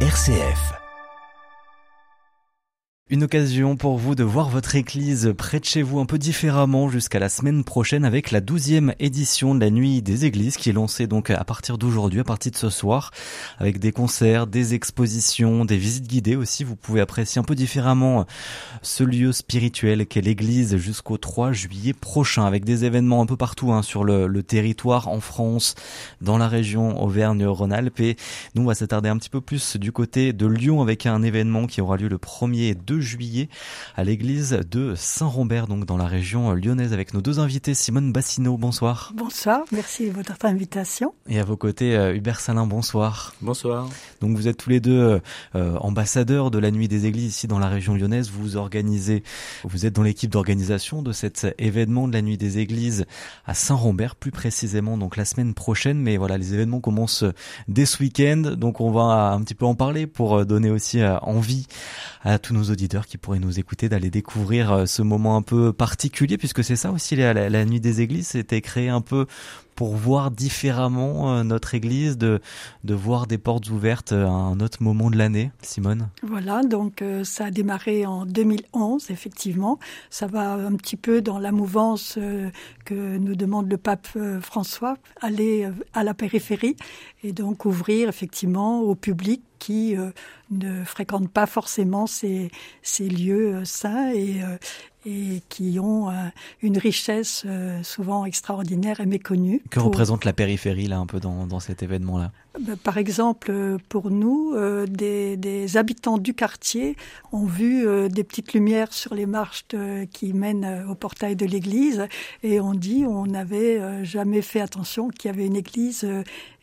RCF. Une occasion pour vous de voir votre église près de chez vous un peu différemment jusqu'à la semaine prochaine avec la douzième édition de la nuit des églises qui est lancée donc à partir d'aujourd'hui, à partir de ce soir, avec des concerts, des expositions, des visites guidées aussi. Vous pouvez apprécier un peu différemment ce lieu spirituel qu'est l'église jusqu'au 3 juillet prochain avec des événements un peu partout hein, sur le, territoire en France, dans la région Auvergne-Rhône-Alpes et nous on va s'attarder un petit peu plus du côté de Lyon avec un événement qui aura lieu le 1er et 2 juillet à l'église de Saint-Rombert, donc dans la région lyonnaise, avec nos deux invités. Simone Bassino, bonsoir. Bonsoir, merci de votre invitation. Et à vos côtés, euh, Hubert Salin, bonsoir. Bonsoir. Donc vous êtes tous les deux euh, euh, ambassadeurs de la Nuit des Églises ici dans la région lyonnaise. Vous organisez, vous êtes dans l'équipe d'organisation de cet événement de la Nuit des Églises à Saint-Rombert, plus précisément donc la semaine prochaine. Mais voilà, les événements commencent dès ce week-end, donc on va un petit peu en parler pour donner aussi envie à tous nos auditeurs qui pourraient nous écouter d'aller découvrir euh, ce moment un peu particulier, puisque c'est ça aussi la, la, nuit des églises, c'était créé un peu pour voir différemment euh, notre église, de, voir des portes ouvertes à un autre moment de l'année. Simone? Voilà, donc euh, ça a démarré en 2011, effectivement. Ça va un petit peu dans la mouvance que nous demande le pape François, aller à la périphérie et donc ouvrir effectivement au public qui ne fréquentent pas forcément ces, lieux saints et, et qui ont une richesse souvent extraordinaire et méconnue. Que représente la périphérie là un peu dans, dans cet événement-là? Ben, Par exemple, pour nous, des, des, habitants du quartier ont vu des petites lumières sur les marches qui mènent au portail de l'église et on dit on n'avait jamais fait attention qu'il y avait une église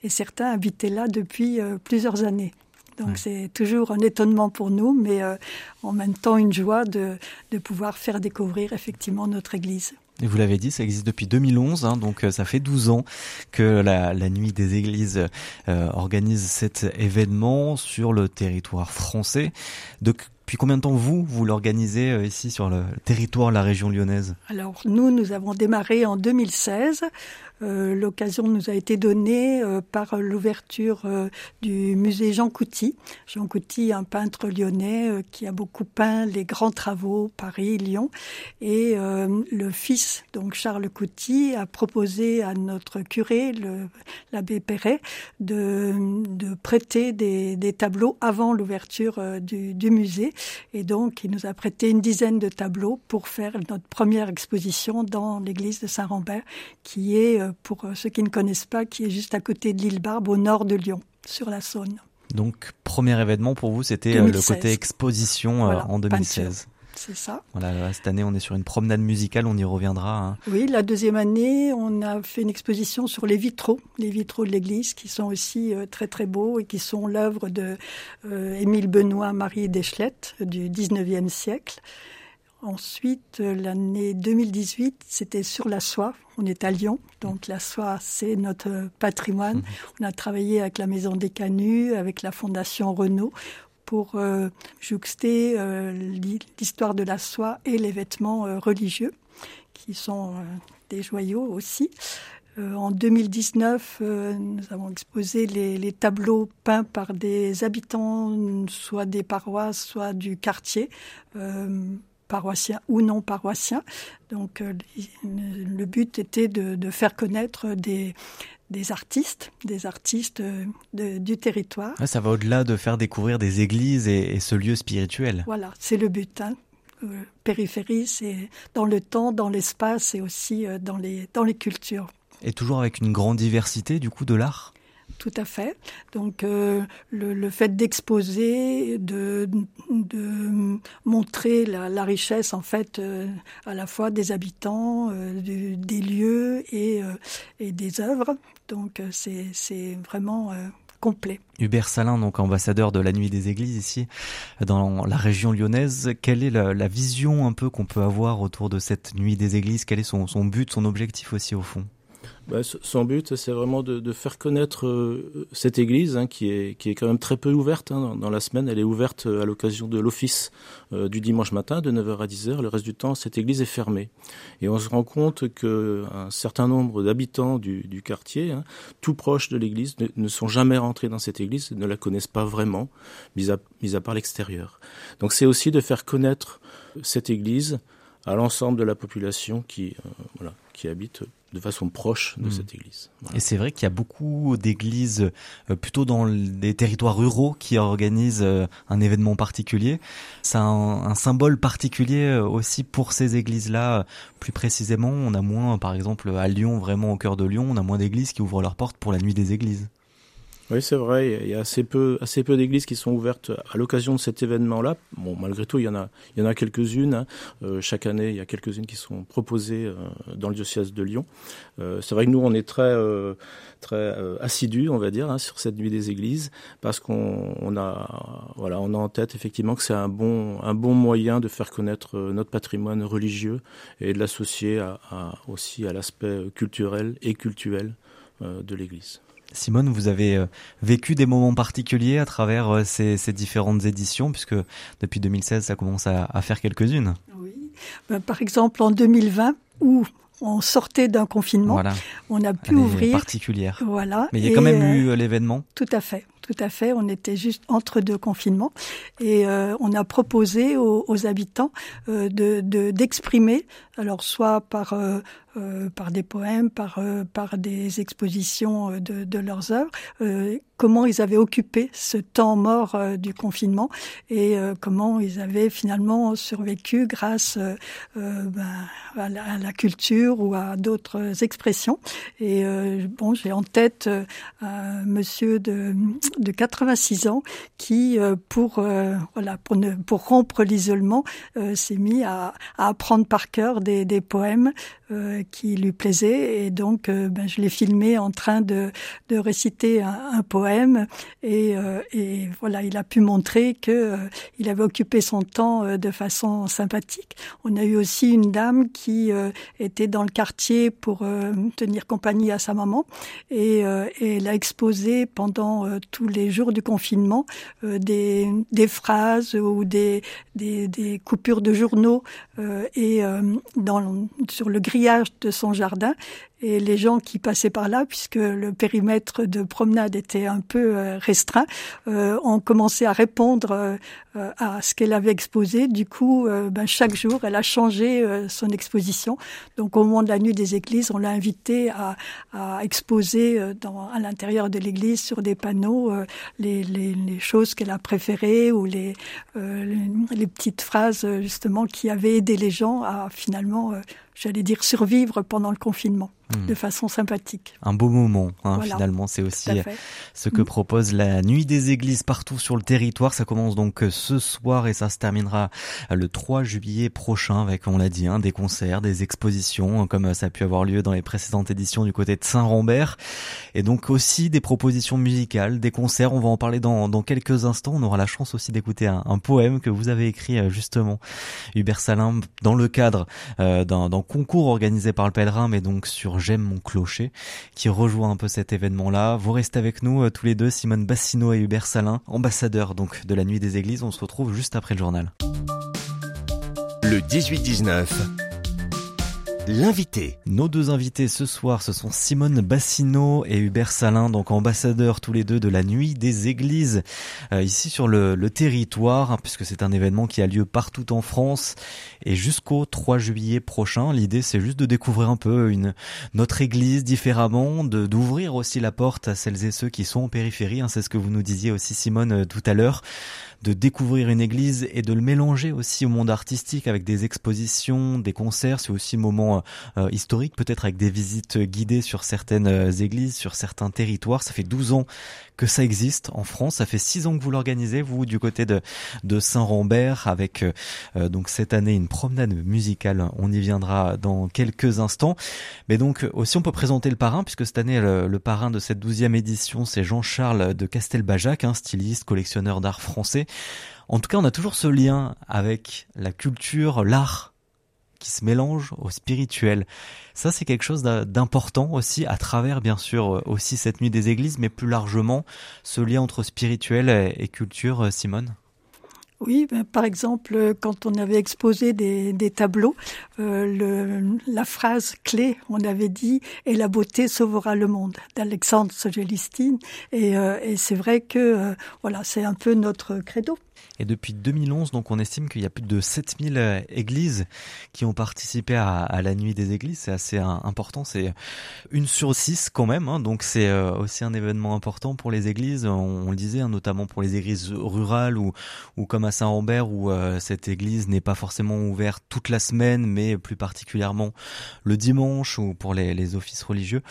et certains habitaient là depuis plusieurs années. Donc c'est toujours un étonnement pour nous, mais euh, en même temps une joie de, de pouvoir faire découvrir effectivement notre Église. Et vous l'avez dit, ça existe depuis 2011, hein, donc euh, ça fait 12 ans que la, la Nuit des Églises euh, organise cet événement sur le territoire français. Depuis combien de temps vous, vous l'organisez euh, ici sur le territoire de la région lyonnaise? Alors nous, nous avons démarré en 2016. Euh, L'occasion nous a été donnée euh, par l'ouverture euh, du musée Jean Couty. Jean Couty, un peintre lyonnais euh, qui a beaucoup peint les grands travaux Paris, Lyon. Et le fils, donc Charles Couty, a proposé à notre curé, l'abbé Perret, de, de prêter des, des, tableaux avant l'ouverture du, du musée et donc, il nous a prêté une dizaine de tableaux pour faire notre première exposition dans l'église de Saint-Rambert, qui est, euh, pour ceux qui ne connaissent pas, qui est juste à côté de l'île Barbe, au nord de Lyon, sur la Saône. Donc, premier événement pour vous, c'était euh, le côté exposition euh, en 2016. C'est ça. Voilà, cette année, on est sur une promenade musicale, on y reviendra. Hein. Oui, la deuxième année, on a fait une exposition sur les vitraux, les vitraux de l'église, qui sont aussi euh, très très beaux et qui sont l'œuvre de euh, Émile Benoît Marie Deschlette du 19e siècle. Ensuite, euh, l'année 2018, c'était sur la soie. On est à Lyon, donc la soie, c'est notre patrimoine. Mmh. On a travaillé avec la Maison des Canuts, avec la Fondation Renault pour euh, jouxter euh, l'histoire de la soie et les vêtements euh, religieux, qui sont des joyaux aussi. en 2019, nous avons exposé les, les, tableaux peints par des habitants, soit des paroisses, soit du quartier paroissiens ou non paroissiens. Donc le but était de, de faire connaître des, des artistes, des artistes euh, de, du territoire. ça va au-delà de faire découvrir des églises et, et ce lieu spirituel. Voilà, c'est le but. Hein. Euh, périphérie, c'est dans le temps, dans l'espace et aussi euh, dans les, dans les cultures. Et toujours avec une grande diversité du coup de l'art? Tout à fait. Donc euh, le, fait d'exposer, de, montrer la, richesse en fait euh, à la fois des habitants, euh, des lieux et, des œuvres. Donc c'est vraiment complet. Hubert Salin, donc ambassadeur de la Nuit des Églises ici dans la région lyonnaise, quelle est la, vision un peu qu'on peut avoir autour de cette Nuit des Églises? Quel est son but, son objectif aussi au fond? Bah, son but, c'est vraiment de, faire connaître euh, cette église hein, qui, est, qui est quand même très peu ouverte hein, dans, la semaine. Elle est ouverte euh, à l'occasion de l'office euh, du dimanche matin de 9h à 10h. Le reste du temps, cette église est fermée. Et on se rend compte qu'un certain nombre d'habitants du, quartier, hein, tout proches de l'église, ne, ne, sont jamais rentrés dans cette église, ne la connaissent pas vraiment, mis à, mis à part l'extérieur. Donc c'est aussi de faire connaître cette église à l'ensemble de la population qui, voilà, qui habite de façon proche de hmm. cette église. Et c'est vrai qu'il y a beaucoup d'églises euh, plutôt dans des territoires ruraux qui organisent euh, un événement particulier. C'est un, un, symbole particulier euh, aussi pour ces églises-là. Plus précisément, on a moins, par exemple, à Lyon, vraiment au cœur de Lyon, on a moins d'églises qui ouvrent leurs portes pour la nuit des églises. Oui, c'est vrai. Il y a assez peu, d'églises qui sont ouvertes à l'occasion de cet événement-là. Bon, malgré tout, il y en a, quelques-unes. Hein. Euh, chaque année, il y a quelques-unes qui sont proposées euh, dans le diocèse de Lyon. Euh, c'est vrai que nous, on est très, assidus, on va dire, hein, sur cette nuit des églises, parce qu'on on a, voilà, on a en tête effectivement que c'est un bon, moyen de faire connaître notre patrimoine religieux et de l'associer aussi à l'aspect culturel et cultuel de l'Église. Simone, vous avez euh, vécu des moments particuliers à travers euh, ces, différentes éditions, puisque depuis 2016, ça commence à, faire quelques-unes. Oui. Ben, par exemple, en 2020, où on sortait d'un confinement, on a pu ouvrir. particulière. Voilà. Mais il y a quand même eu euh, l'événement. Tout à fait. Tout à fait. On était juste entre deux confinements et on a proposé aux, habitants de d'exprimer, alors soit par euh, par des poèmes, par, euh, par des expositions euh, de, de leurs œuvres, comment ils avaient occupé ce temps mort du confinement et comment ils avaient finalement survécu grâce ben, à, la, à, la, culture ou à d'autres expressions. Et bon, j'ai en tête un monsieur de, de 86 ans qui, pour voilà, pour, ne, pour rompre l'isolement, s'est mis à, à, apprendre par cœur des, poèmes qui lui plaisait et donc euh, ben, je l'ai filmé en train de, de réciter un, poème. Et, euh, et, voilà il a pu montrer que euh, il avait occupé son temps de façon sympathique. On a eu aussi une dame qui était dans le quartier pour tenir compagnie à sa maman. Et, elle a exposé pendant tous les jours du confinement des, des phrases ou des, des, des coupures de journaux et dans, sur le grillage de son jardin et les gens qui passaient par là, puisque le périmètre de promenade était un peu euh, restreint, euh, ont commencé à répondre euh, à ce qu'elle avait exposé. Du coup, ben, chaque jour, elle a changé son exposition. Donc, au moment de la nuit des églises, on l'a invitée à, à, exposer dans, à l'intérieur de l'église sur des panneaux les, les, les, choses qu'elle a préférées ou les, les, petites phrases justement qui avaient aidé les gens à finalement j'allais dire survivre pendant le confinement hmm. de façon sympathique. Un beau moment, hein, finalement, c'est aussi ce que hmm. propose la Nuit des Églises partout sur le territoire. Ça commence donc euh, ce soir et ça se terminera euh, le 3 juillet prochain avec, on l'a dit, hein, des concerts, des expositions, hein, comme euh, ça a pu avoir lieu dans les précédentes éditions du côté de Saint-Rambert. Et donc aussi des propositions musicales, des concerts. On va en parler dans, dans quelques instants. On aura la chance aussi d'écouter un, un, poème que vous avez écrit justement, Hubert Salin, dans le cadre euh, d'un concours organisé par le pèlerin, mais donc sur J'aime mon clocher, qui rejoint un peu cet événement-là. Vous restez avec nous euh, tous les deux, Simone Bassino et Hubert Salin, ambassadeurs donc de la Nuit des Églises. On se retrouve juste après le journal. Le 18-19 L'invité. Nos deux invités ce soir, ce sont Simone Bassino et Hubert Salin, donc ambassadeurs tous les deux de la Nuit des Églises, euh, ici sur le, territoire, hein, puisque c'est un événement qui a lieu partout en France et jusqu'au 3 juillet prochain. L'idée, c'est juste de découvrir un peu une notre Église différemment, d'ouvrir aussi la porte à celles et ceux qui sont en périphérie. Hein, c'est ce que vous nous disiez aussi, Simone, euh, tout à l'heure de découvrir une église et de le mélanger aussi au monde artistique avec des expositions, des concerts. C'est aussi un moment euh, historique, peut-être avec des visites guidées sur certaines euh, églises, sur certains territoires. Ça fait 12 ans que ça existe en France. Ça fait 6 ans que vous l'organisez, vous, du côté de, de Saint-Rambert, avec euh, donc cette année une promenade musicale. On y viendra dans quelques instants. Mais donc aussi on peut présenter le parrain, puisque cette année le, parrain de cette douzième édition, c'est Jean-Charles de Castelbajac, un styliste, collectionneur d'art français. En tout cas, on a toujours ce lien avec la culture, l'art qui se mélange au spirituel. Ça, c'est quelque chose d'important aussi à travers, bien sûr, aussi cette nuit des églises, mais plus largement ce lien entre spirituel et culture, Simone. Oui, ben, par exemple, quand on avait exposé des, tableaux, euh, le, la phrase clé, on avait dit « Et la beauté sauvera le monde » d'Alexandre Sogelistine. Et, euh, et c'est vrai que euh, voilà, c'est un peu notre credo. Et depuis 2011, donc, on estime qu'il y a plus de 7000 euh, églises qui ont participé à, la nuit des églises. C'est assez important. C'est une sur six quand même. Hein. donc, c'est euh, aussi un événement important pour les églises. On, le disait, hein, notamment pour les églises rurales ou, comme à Saint-Rambert où euh, cette église n'est pas forcément ouverte toute la semaine, mais plus particulièrement le dimanche ou pour les offices religieux.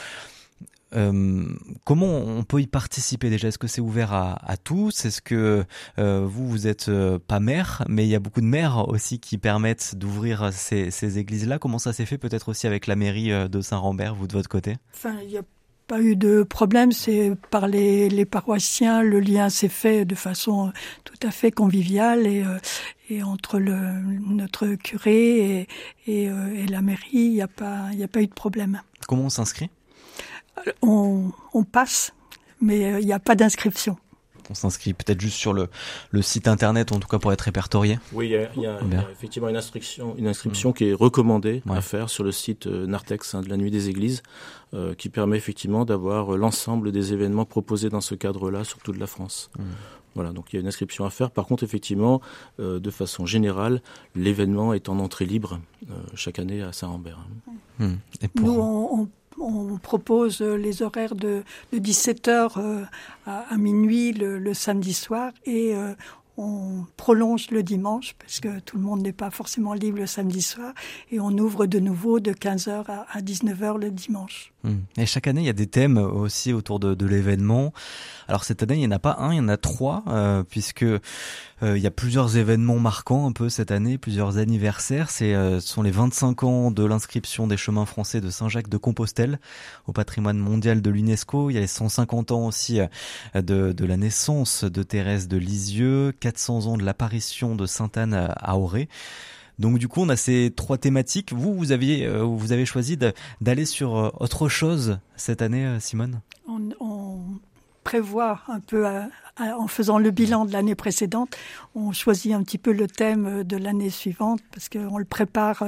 Euh, comment on peut y participer déjà? Est-ce que c'est ouvert à, tous? Est-ce que euh, vous, vous êtes euh, pas maire, mais il y a beaucoup de maires aussi qui permettent d'ouvrir ces, églises-là. Comment ça s'est fait peut-être aussi avec la mairie de Saint-Rambert, vous de votre côté? Enfin, il n'y a pas eu de problème. C'est par les, paroissiens, le lien s'est fait de façon tout à fait conviviale et, et entre le, notre curé et, et, la mairie, il n'y a pas, il a pas eu de problème. Comment on s'inscrit? On, passe, mais euh, il n'y a pas d'inscription. On s'inscrit peut-être juste sur le, site internet, en tout cas pour être répertorié. Oui, il y a, effectivement une inscription, une inscription qui est recommandée à faire sur le site euh, Nartex hein, de la Nuit des Églises, euh, qui permet effectivement d'avoir l'ensemble des événements proposés dans ce cadre-là sur toute la France. Mm. Voilà, donc il y a une inscription à faire. Par contre, effectivement, de façon générale, l'événement est en entrée libre chaque année à Saint-Rambert. Mm. Et pour on propose les horaires de, 17h euh, à, minuit le, samedi soir et euh, on prolonge le dimanche parce que tout le monde n'est pas forcément libre le samedi soir et on ouvre de nouveau de 15h à, 19h le dimanche. Hmm. Et chaque année, il y a des thèmes aussi autour de, l'événement. Alors cette année, il n'y en a pas un, il y en a trois, euh, puisque euh, il y a plusieurs événements marquants un peu cette année, plusieurs anniversaires. C'est euh, ce sont les 25 ans de l'inscription des chemins français de Saint-Jacques de Compostelle au patrimoine mondial de l'UNESCO. Il y a les 150 ans aussi de, de la naissance de Thérèse de Lisieux, 400 ans de l'apparition de Sainte-Anne à Auray. Donc du coup, on a ces trois thématiques. Vous, vous aviez, euh, vous avez choisi d'aller sur euh, autre chose cette année, euh, Simone? On, prévoit un peu, en faisant le bilan de l'année précédente, on choisit un petit peu le thème de l'année suivante parce qu'on le prépare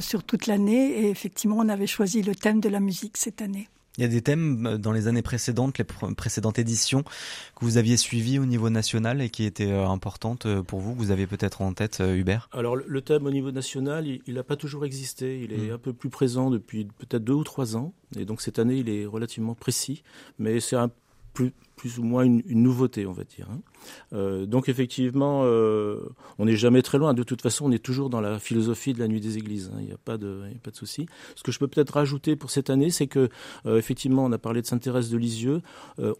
sur toute l'année. Et effectivement, on avait choisi le thème de la musique cette année. Il y a des thèmes euh, dans les années précédentes, les précédentes éditions que vous aviez suivies au niveau national et qui étaient euh, importantes euh, pour vous, que vous avez peut-être en tête, Hubert? Alors le thème au niveau national, il n'a pas toujours existé. Il est hmm. un peu plus présent depuis peut-être deux ou trois ans. Et donc cette année, il est relativement précis. Mais c'est un plus, ou moins une, nouveauté, on va dire. Hein. Euh, donc effectivement, euh, on n'est jamais très loin. De toute façon, on est toujours dans la philosophie de la nuit des églises. Hein. Il n'y a pas de, a pas de souci. Ce que je peux peut-être rajouter pour cette année, c'est que euh, effectivement, on a parlé de Sainte Thérèse de Lisieux.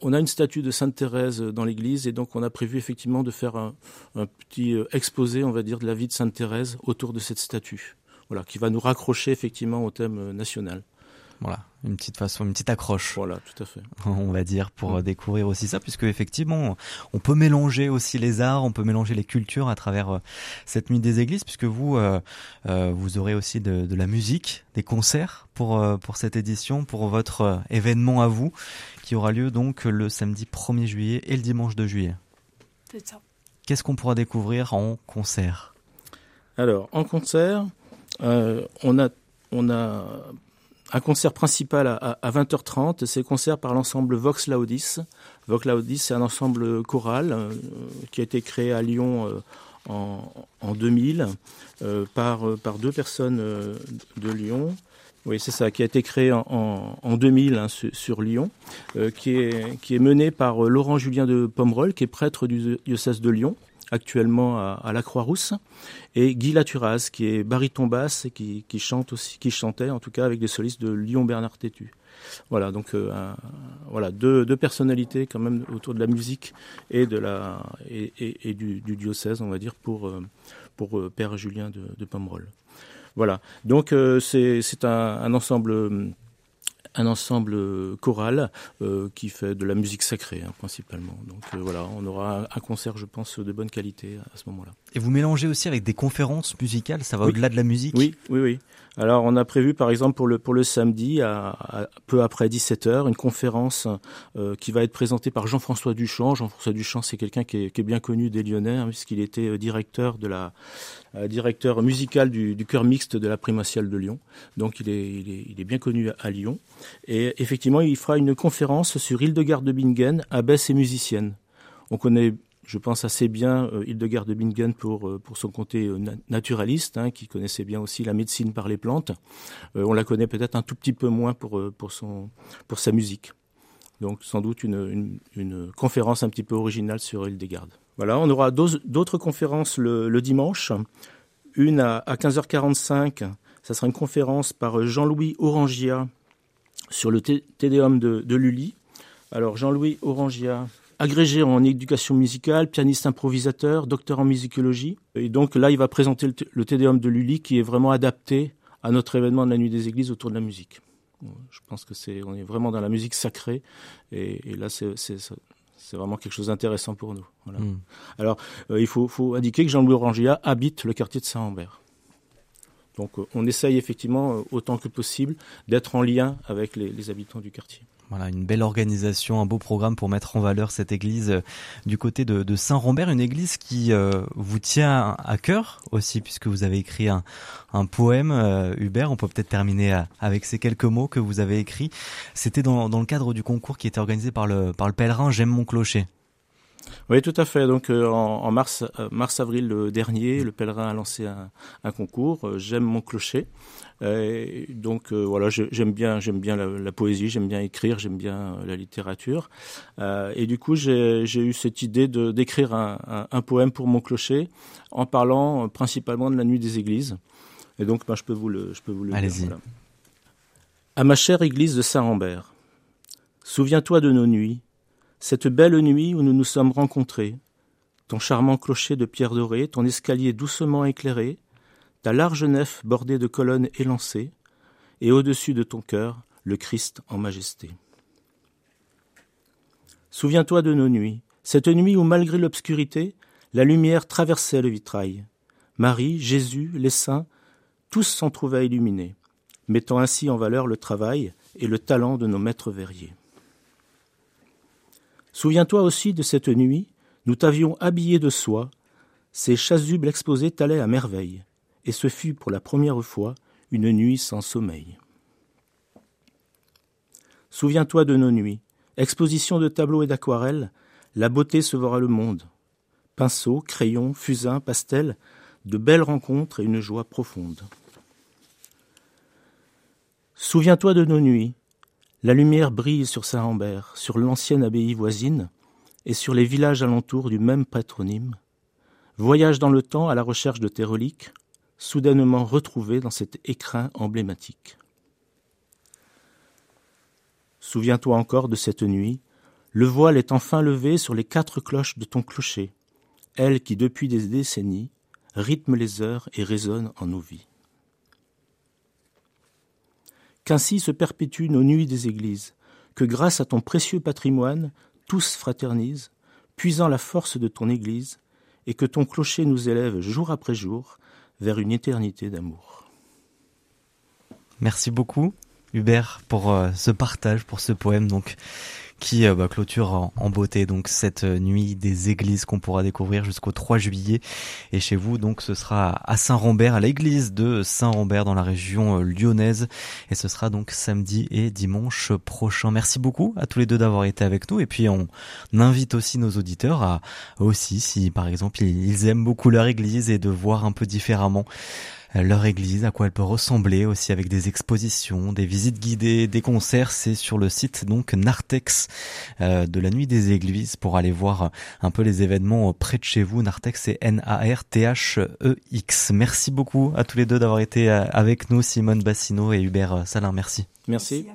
on a une statue de Sainte Thérèse dans l'église, et donc on a prévu effectivement de faire un, un petit exposé, on va dire, de la vie de Sainte Thérèse autour de cette statue. Voilà, qui va nous raccrocher effectivement au thème national. Voilà, une petite façon, une petite accroche. Voilà, tout à fait. On va dire pour mm. découvrir aussi ça, puisque effectivement, on peut mélanger aussi les arts, on peut mélanger les cultures à travers euh, cette nuit des églises, puisque vous, euh, euh, vous aurez aussi de, la musique, des concerts pour pour cette édition, pour votre événement à vous, qui aura lieu donc le samedi 1er juillet et le dimanche 2 juillet. C'est ça. Qu'est-ce qu'on pourra découvrir en concert? Alors, en concert, on a on a un concert principal à, 20h30, c'est le concert par l'ensemble Vox Laudis. Vox Laudis, c'est un ensemble choral euh, qui a été créé à Lyon euh, en, 2000 euh, par, deux personnes de Lyon. Oui, c'est ça, qui a été créé en, 2000 hein, sur, Lyon, qui, est, qui est mené par Laurent Julien de Pomerol, qui est prêtre du diocèse de Lyon, actuellement à, la Croix-Rousse, et Guy Laturaz, qui est baryton basse et qui, chante aussi, qui chantait en tout cas avec des solistes de Lyon Bernard Tétu. Voilà, donc euh, voilà deux, personnalités quand même autour de la musique et de la et, du, diocèse, on va dire pour euh, pour euh, Père Julien de, de Pomerol. Voilà, donc c'est un, un, ensemble un ensemble choral qui fait de la musique sacrée hein, principalement. Donc voilà, on aura un concert, je pense, de bonne qualité à ce moment-là. Et vous mélangez aussi avec des conférences musicales, ça va au-delà de la musique? Oui, oui, oui. Alors on a prévu par exemple pour le, pour le samedi, à, peu après 17h, une conférence euh, qui va être présentée par Jean-François Duchamp. Jean-François Duchamp, c'est quelqu'un qui, qui est, bien connu des Lyonnais, hein, puisqu'il était euh, directeur, de la, euh, directeur musical du, du chœur mixte de la primatiale de Lyon. Donc il est, il est, il est bien connu à, Lyon. Et effectivement, il fera une conférence sur Hildegard de Bingen, abbesse et musicienne. On connaît je pense assez bien euh, Hildegard de Bingen pour, euh, pour son côté euh, naturaliste, hein, qui connaissait bien aussi la médecine par les plantes. on la connaît peut-être un tout petit peu moins pour, pour, son, pour sa musique. Donc sans doute une, une, conférence un petit peu originale sur Hildegard. Voilà, on aura d'autres conférences le, dimanche. Une à, 15h45, ça sera une conférence par Jean-Louis Orangia sur le Tédéum de, de Lully. Alors Jean-Louis Orangia, agrégé en éducation musicale, pianiste improvisateur, docteur en musicologie. Et donc là, il va présenter le, Tédéum de Lully qui est vraiment adapté à notre événement de la Nuit des Églises autour de la musique. Je pense que c'est, on est vraiment dans la musique sacrée, et, là, c'est, vraiment quelque chose d'intéressant pour nous. Hmm. Alors, euh, il faut, indiquer que Jean-Louis Orangia habite le quartier de Saint-Ambert. Donc, euh, on essaye effectivement, euh, autant que possible, d'être en lien avec les habitants du quartier. Voilà, une belle organisation, un beau programme pour mettre en valeur cette église euh, du côté de, Saint-Rambert, une église qui euh, vous tient à cœur aussi, puisque vous avez écrit un, poème, euh, Hubert. On peut peut-être terminer avec ces quelques mots que vous avez écrits. C'était dans, le cadre du concours qui était organisé par le, par le pèlerin J'aime mon clocher. Oui, tout à fait. Donc en, mars, mars avril dernier, le pèlerin a lancé un, un concours J'aime mon clocher euh, donc euh, voilà, j'aime bien, j'aime bien la, poésie, j'aime bien écrire, j'aime bien euh, la littérature. et du coup, j'ai eu cette idée d'écrire un, un, poème pour mon clocher en parlant principalement de la nuit des églises. Et donc, ben, je peux vous le, je peux vous le Allez-y. À ma chère église de Saint-Rambert, souviens-toi de nos nuits, cette belle nuit où nous nous sommes rencontrés, ton charmant clocher de pierre dorée, ton escalier doucement éclairé, ta large nef bordée de colonnes élancées, et au-dessus de ton cœur, le Christ en majesté. Souviens-toi de nos nuits, cette nuit où, malgré l'obscurité, la lumière traversait le vitrail. Marie, Jésus, les saints, tous s'en trouvaient illuminés, mettant ainsi en valeur le travail et le talent de nos maîtres verriers. Souviens-toi aussi de cette nuit, nous t'avions habillé de soie, ces chasubles exposés t'allaient à merveille, et ce fut pour la première fois une nuit sans sommeil. Souviens-toi de nos nuits, exposition de tableaux et d'aquarelles, la beauté se verra le monde. Pinceaux, crayons, fusains, pastels, de belles rencontres et une joie profonde. Souviens-toi de nos nuits, la lumière brille sur Saint-Rambert, sur l'ancienne abbaye voisine et sur les villages alentours du même patronyme. Voyage dans le temps à la recherche de tes reliques, soudainement retrouvé dans cet écrin emblématique. Souviens-toi encore de cette nuit, le voile est enfin levé sur les quatre cloches de ton clocher, elles qui depuis des décennies rythment les heures et résonnent en nos vies. Qu'ainsi se perpétuent nos nuits des églises, que grâce à ton précieux patrimoine, tous fraternisent, puisant la force de ton Église, et que ton clocher nous élève jour après jour vers une éternité d'amour. Merci beaucoup, Hubert, pour euh, ce partage, pour ce poème donc qui euh, bah, clôture en, beauté donc cette nuit des églises qu'on pourra découvrir jusqu'au 3 juillet. Et chez vous, donc, ce sera à Saint-Rambert, à l'église de Saint-Rambert dans la région euh, lyonnaise. Et ce sera donc samedi et dimanche prochain. Merci beaucoup à tous les deux d'avoir été avec nous. Et puis, on invite aussi nos auditeurs à aussi, si par exemple ils aiment beaucoup leur église et de voir un peu différemment leur église, à quoi elle peut ressembler aussi avec des expositions, des visites guidées, des concerts. C'est sur le site donc Nartex euh, de la Nuit des Églises pour aller voir un peu les événements près de chez vous. Nartex c'est N-A-R-T-H-E-X. Merci beaucoup à tous les deux d'avoir été euh, avec nous, Simone Bassino et Hubert Salin. Merci. Merci.